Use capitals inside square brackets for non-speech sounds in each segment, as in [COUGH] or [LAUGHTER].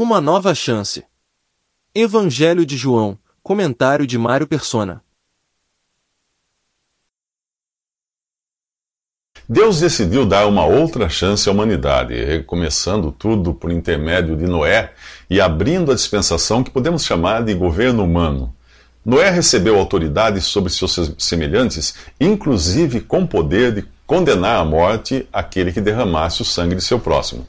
Uma nova chance. Evangelho de João, comentário de Mário Persona. Deus decidiu dar uma outra chance à humanidade, recomeçando tudo por intermédio de Noé e abrindo a dispensação que podemos chamar de governo humano. Noé recebeu autoridade sobre seus semelhantes, inclusive com poder de condenar à morte aquele que derramasse o sangue de seu próximo.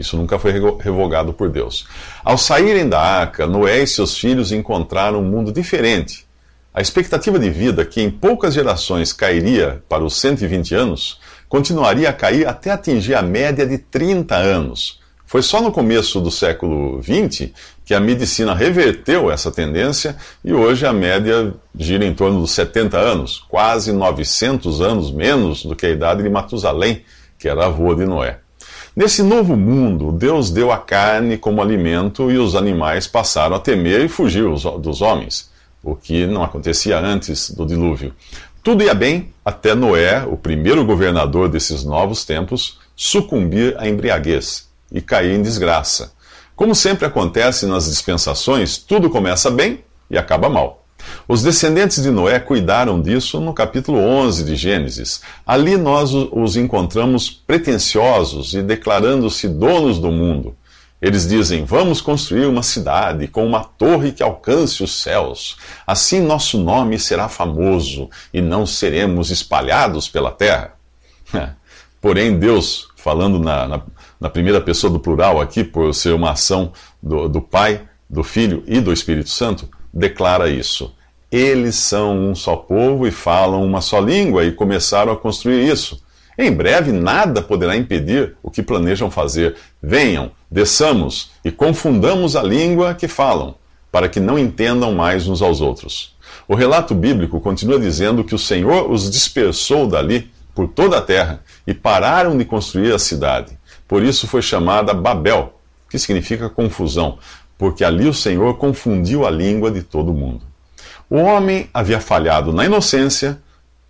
Isso nunca foi revogado por Deus. Ao saírem da arca, Noé e seus filhos encontraram um mundo diferente. A expectativa de vida, que em poucas gerações cairia para os 120 anos, continuaria a cair até atingir a média de 30 anos. Foi só no começo do século XX que a medicina reverteu essa tendência e hoje a média gira em torno dos 70 anos, quase 900 anos menos do que a idade de Matusalém, que era avô de Noé. Nesse novo mundo, Deus deu a carne como alimento e os animais passaram a temer e fugir dos homens, o que não acontecia antes do dilúvio. Tudo ia bem até Noé, o primeiro governador desses novos tempos, sucumbir à embriaguez e cair em desgraça. Como sempre acontece nas dispensações, tudo começa bem e acaba mal. Os descendentes de Noé cuidaram disso no capítulo 11 de Gênesis. Ali nós os encontramos pretensiosos e declarando-se donos do mundo. Eles dizem: Vamos construir uma cidade com uma torre que alcance os céus. Assim nosso nome será famoso e não seremos espalhados pela terra. [LAUGHS] Porém, Deus, falando na, na, na, primeira pessoa do plural aqui, por ser uma ação do, do Pai, do Filho e do Espírito Santo, declara isso. Eles são um só povo e falam uma só língua e começaram a construir isso. Em breve, nada poderá impedir o que planejam fazer. Venham, desçamos e confundamos a língua que falam, para que não entendam mais uns aos outros. O relato bíblico continua dizendo que o Senhor os dispersou dali por toda a terra e pararam de construir a cidade. Por isso foi chamada Babel, que significa confusão, porque ali o Senhor confundiu a língua de todo mundo. O homem havia falhado na inocência,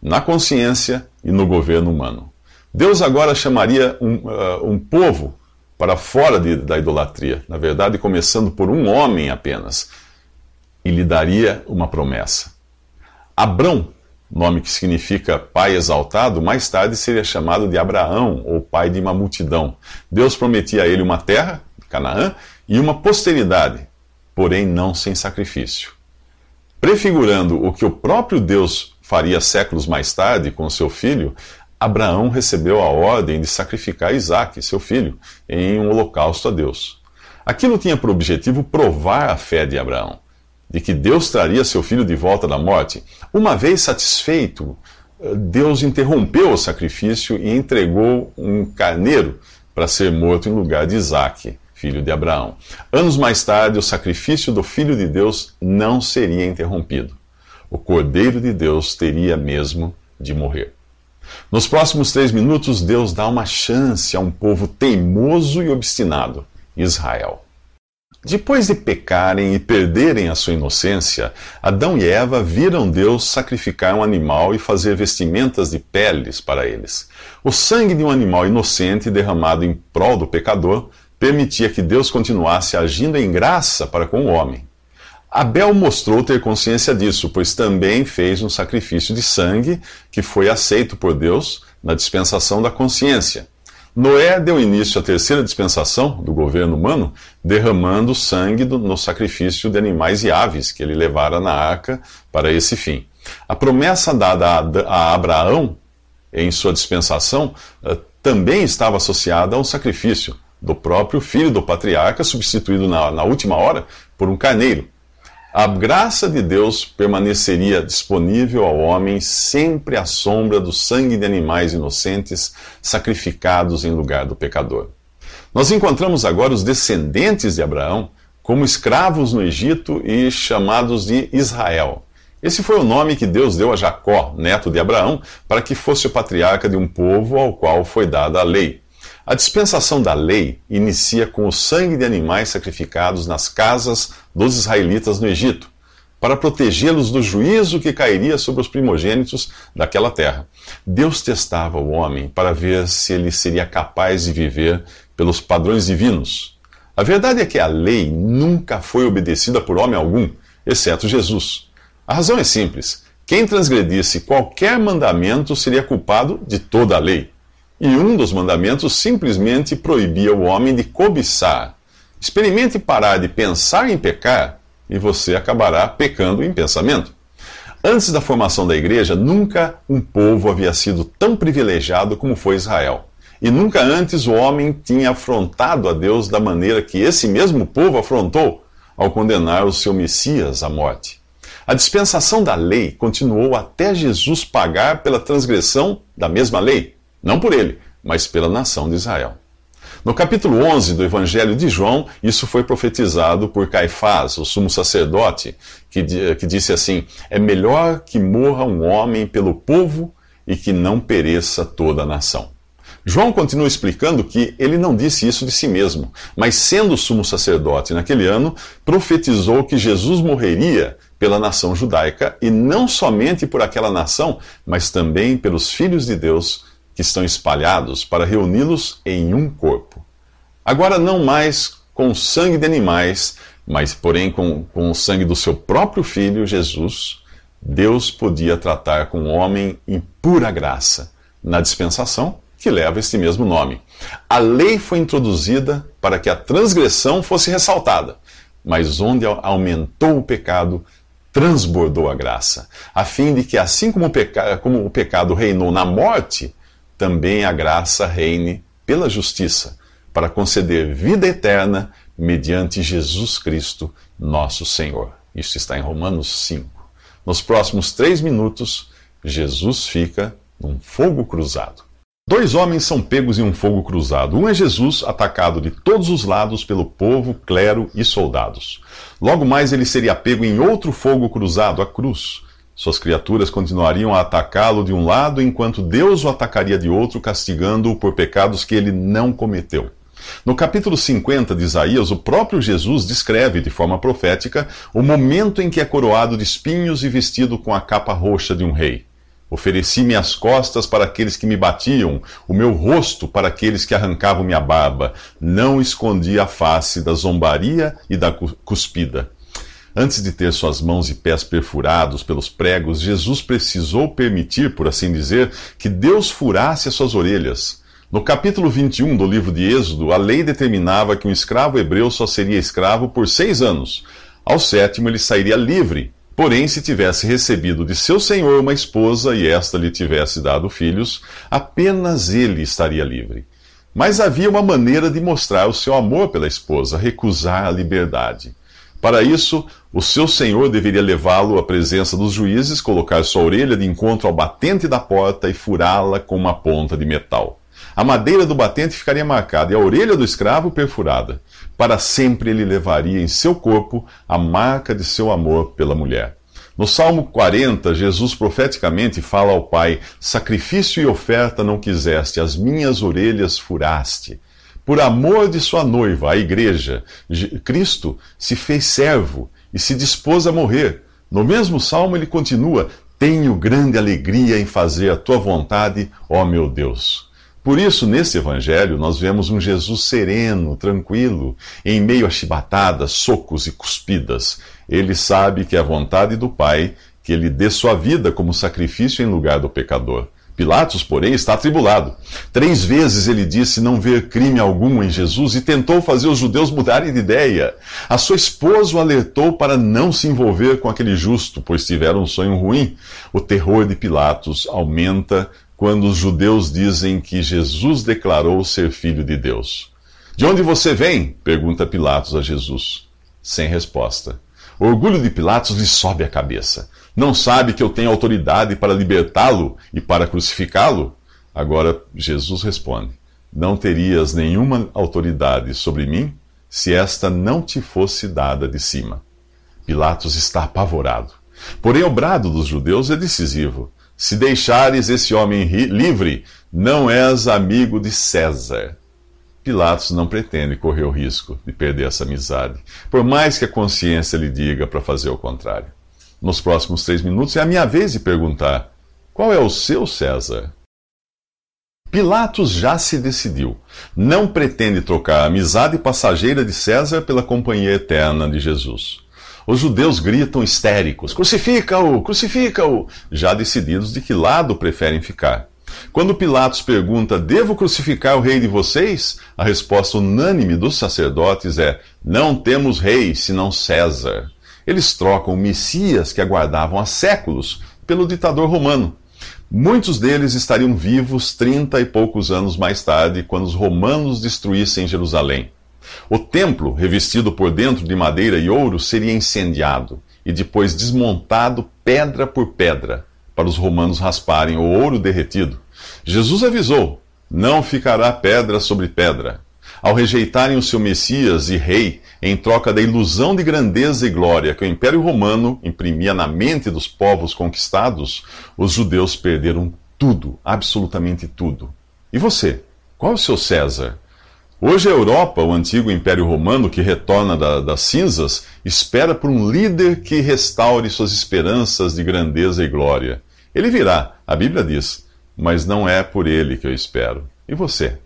na consciência e no governo humano. Deus agora chamaria um, uh, um povo para fora de, da idolatria, na verdade, começando por um homem apenas, e lhe daria uma promessa. Abrão, nome que significa pai exaltado, mais tarde seria chamado de Abraão, ou pai de uma multidão. Deus prometia a ele uma terra, Canaã, e uma posteridade, porém não sem sacrifício. Prefigurando o que o próprio Deus faria séculos mais tarde com seu filho, Abraão recebeu a ordem de sacrificar Isaac, seu filho, em um holocausto a Deus. Aquilo tinha por objetivo provar a fé de Abraão, de que Deus traria seu filho de volta da morte. Uma vez satisfeito, Deus interrompeu o sacrifício e entregou um carneiro para ser morto em lugar de Isaac, filho de Abraão. Anos mais tarde, o sacrifício do Filho de Deus não seria interrompido. O Cordeiro de Deus teria mesmo de morrer. Nos próximos três minutos, Deus dá uma chance a um povo teimoso e obstinado, Israel. Depois de pecarem e perderem a sua inocência, Adão e Eva viram Deus sacrificar um animal e fazer vestimentas de peles para eles. O sangue de um animal inocente derramado em prol do pecador permitia que Deus continuasse agindo em graça para com o homem. Abel mostrou ter consciência disso, pois também fez um sacrifício de sangue que foi aceito por Deus na dispensação da consciência. Noé deu início à terceira dispensação do governo humano, derramando sangue no sacrifício de animais e aves que ele levara na arca para esse fim. A promessa dada a, Abraão em sua dispensação uh, também estava associada a um sacrifício do próprio filho do patriarca, substituído na, na última hora por um carneiro a graça de Deus permaneceria disponível ao homem sempre à sombra do sangue de animais inocentes sacrificados em lugar do pecador. Nós encontramos agora os descendentes de Abraão como escravos no Egito e chamados de Israel. Esse foi o nome que Deus deu a Jacó, neto de Abraão, para que fosse o patriarca de um povo ao qual foi dada a lei. A dispensação da lei inicia com o sangue de animais sacrificados nas casas dos israelitas no Egito, para protegê-los do juízo que cairia sobre os primogênitos daquela terra. Deus testava o homem para ver se ele seria capaz de viver pelos padrões divinos. A verdade é que a lei nunca foi obedecida por homem algum, exceto Jesus. A razão é simples. Quem transgredisse qualquer mandamento seria culpado de toda a lei. E um dos mandamentos simplesmente proibia o homem de cobiçar. Experimente parar de pensar em pecar e você acabará pecando em pensamento. Antes da formação da igreja, nunca um povo havia sido tão privilegiado como foi Israel. E nunca antes o homem tinha afrontado a Deus da maneira que esse mesmo povo afrontou ao condenar o seu Messias à morte. A dispensação da lei continuou até Jesus pagar pela transgressão da mesma lei, não por ele, mas pela nação de Israel. No capítulo 11 do Evangelho de João, isso foi profetizado por Caifás, o sumo sacerdote, que, que disse assim: É melhor que morra um homem pelo povo e que não pereça toda a nação. João continua explicando que ele não disse isso de si mesmo, mas sendo sumo sacerdote naquele ano, profetizou que Jesus morreria pela nação judaica e não somente por aquela nação, mas também pelos filhos de Deus que estão espalhados para reuni-los em um corpo. Agora, não mais com sangue de animais, mas porém com, com o sangue do seu próprio filho, Jesus, Deus podia tratar com o homem em pura graça, na dispensação que leva este mesmo nome. A lei foi introduzida para que a transgressão fosse ressaltada, mas onde aumentou o pecado, transbordou a graça, a fim de que, assim como o, peca como o pecado reinou na morte, também a graça reine pela justiça, para conceder vida eterna mediante Jesus Cristo, nosso Senhor. Isso está em Romanos 5. Nos próximos três minutos, Jesus fica num fogo cruzado. Dois homens são pegos em um fogo cruzado. Um é Jesus, atacado de todos os lados pelo povo, clero e soldados. Logo mais ele seria pego em outro fogo cruzado, a cruz. Suas criaturas continuariam a atacá-lo de um lado, enquanto Deus o atacaria de outro, castigando-o por pecados que ele não cometeu. No capítulo 50 de Isaías, o próprio Jesus descreve de forma profética o momento em que é coroado de espinhos e vestido com a capa roxa de um rei. Ofereci minhas costas para aqueles que me batiam, o meu rosto para aqueles que arrancavam minha barba. Não escondi a face da zombaria e da cuspida. Antes de ter suas mãos e pés perfurados pelos pregos, Jesus precisou permitir, por assim dizer, que Deus furasse as suas orelhas. No capítulo 21 do livro de Êxodo, a lei determinava que um escravo hebreu só seria escravo por seis anos. Ao sétimo, ele sairia livre. Porém, se tivesse recebido de seu senhor uma esposa e esta lhe tivesse dado filhos, apenas ele estaria livre. Mas havia uma maneira de mostrar o seu amor pela esposa, recusar a liberdade. Para isso, o seu senhor deveria levá-lo à presença dos juízes, colocar sua orelha de encontro ao batente da porta e furá-la com uma ponta de metal. A madeira do batente ficaria marcada e a orelha do escravo perfurada. Para sempre ele levaria em seu corpo a marca de seu amor pela mulher. No Salmo 40, Jesus profeticamente fala ao Pai: Sacrifício e oferta não quiseste, as minhas orelhas furaste. Por amor de sua noiva, a igreja, Cristo se fez servo e se dispôs a morrer. No mesmo salmo ele continua: Tenho grande alegria em fazer a tua vontade, ó meu Deus. Por isso, nesse evangelho, nós vemos um Jesus sereno, tranquilo, em meio a chibatadas, socos e cuspidas. Ele sabe que é a vontade do Pai que ele dê sua vida como sacrifício em lugar do pecador. Pilatos, porém, está atribulado. Três vezes ele disse não ver crime algum em Jesus e tentou fazer os judeus mudarem de ideia. A sua esposa o alertou para não se envolver com aquele justo, pois tiveram um sonho ruim. O terror de Pilatos aumenta quando os judeus dizem que Jesus declarou ser filho de Deus. De onde você vem? pergunta Pilatos a Jesus. Sem resposta. O orgulho de Pilatos lhe sobe a cabeça. Não sabe que eu tenho autoridade para libertá-lo e para crucificá-lo? Agora Jesus responde: Não terias nenhuma autoridade sobre mim se esta não te fosse dada de cima. Pilatos está apavorado. Porém, o brado dos judeus é decisivo. Se deixares esse homem livre, não és amigo de César. Pilatos não pretende correr o risco de perder essa amizade, por mais que a consciência lhe diga para fazer o contrário nos próximos três minutos, é a minha vez de perguntar: qual é o seu César? Pilatos já se decidiu. Não pretende trocar a amizade passageira de César pela companhia eterna de Jesus. Os judeus gritam histéricos: Crucifica-o! Crucifica-o! Já decididos de que lado preferem ficar. Quando Pilatos pergunta: Devo crucificar o rei de vocês? A resposta unânime dos sacerdotes é: Não temos rei senão César. Eles trocam o Messias que aguardavam há séculos pelo ditador romano. Muitos deles estariam vivos trinta e poucos anos mais tarde, quando os romanos destruíssem Jerusalém. O templo, revestido por dentro de madeira e ouro, seria incendiado e depois desmontado pedra por pedra, para os romanos rasparem o ouro derretido. Jesus avisou: não ficará pedra sobre pedra. Ao rejeitarem o seu Messias e Rei, em troca da ilusão de grandeza e glória que o Império Romano imprimia na mente dos povos conquistados, os judeus perderam tudo, absolutamente tudo. E você? Qual é o seu César? Hoje a Europa, o antigo Império Romano que retorna da, das cinzas, espera por um líder que restaure suas esperanças de grandeza e glória. Ele virá, a Bíblia diz, mas não é por ele que eu espero. E você?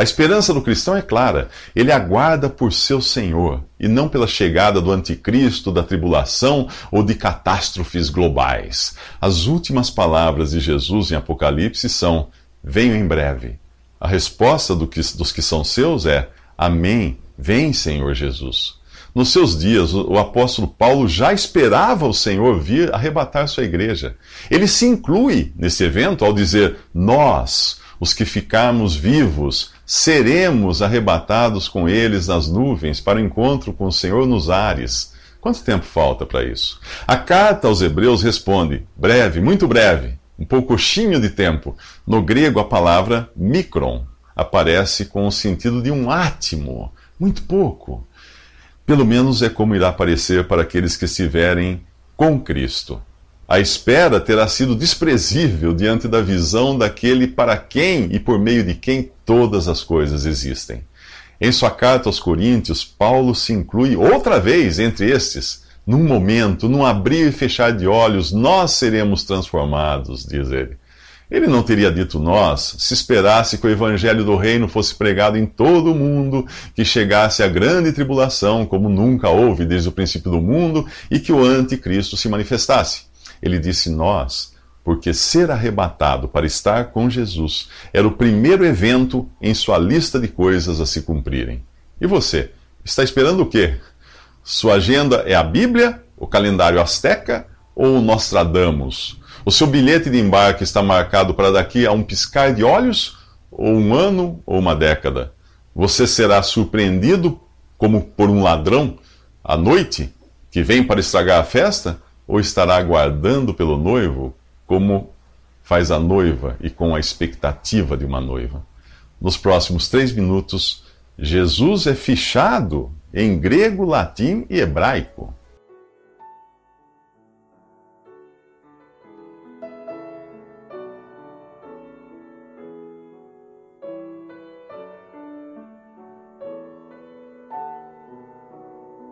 A esperança do cristão é clara. Ele aguarda por seu Senhor e não pela chegada do anticristo, da tribulação ou de catástrofes globais. As últimas palavras de Jesus em Apocalipse são: Venho em breve. A resposta do que, dos que são seus é: Amém. Vem, Senhor Jesus. Nos seus dias, o apóstolo Paulo já esperava o Senhor vir arrebatar sua igreja. Ele se inclui nesse evento ao dizer: Nós, os que ficarmos vivos, seremos arrebatados com eles nas nuvens para o encontro com o Senhor nos ares. Quanto tempo falta para isso? A carta aos Hebreus responde: breve, muito breve, um poucochinho de tempo. No grego, a palavra micron aparece com o sentido de um átimo, muito pouco. Pelo menos é como irá aparecer para aqueles que estiverem com Cristo. A espera terá sido desprezível diante da visão daquele para quem e por meio de quem todas as coisas existem. Em sua carta aos Coríntios, Paulo se inclui outra vez entre estes. Num momento, num abrir e fechar de olhos, nós seremos transformados, diz ele. Ele não teria dito nós se esperasse que o evangelho do reino fosse pregado em todo o mundo, que chegasse a grande tribulação, como nunca houve desde o princípio do mundo, e que o anticristo se manifestasse. Ele disse nós, porque ser arrebatado para estar com Jesus era o primeiro evento em sua lista de coisas a se cumprirem. E você, está esperando o quê? Sua agenda é a Bíblia, o calendário asteca ou o Nostradamus? O seu bilhete de embarque está marcado para daqui a um piscar de olhos, ou um ano, ou uma década. Você será surpreendido como por um ladrão à noite que vem para estragar a festa, ou estará aguardando pelo noivo como faz a noiva e com a expectativa de uma noiva? Nos próximos três minutos, Jesus é fichado em grego, latim e hebraico.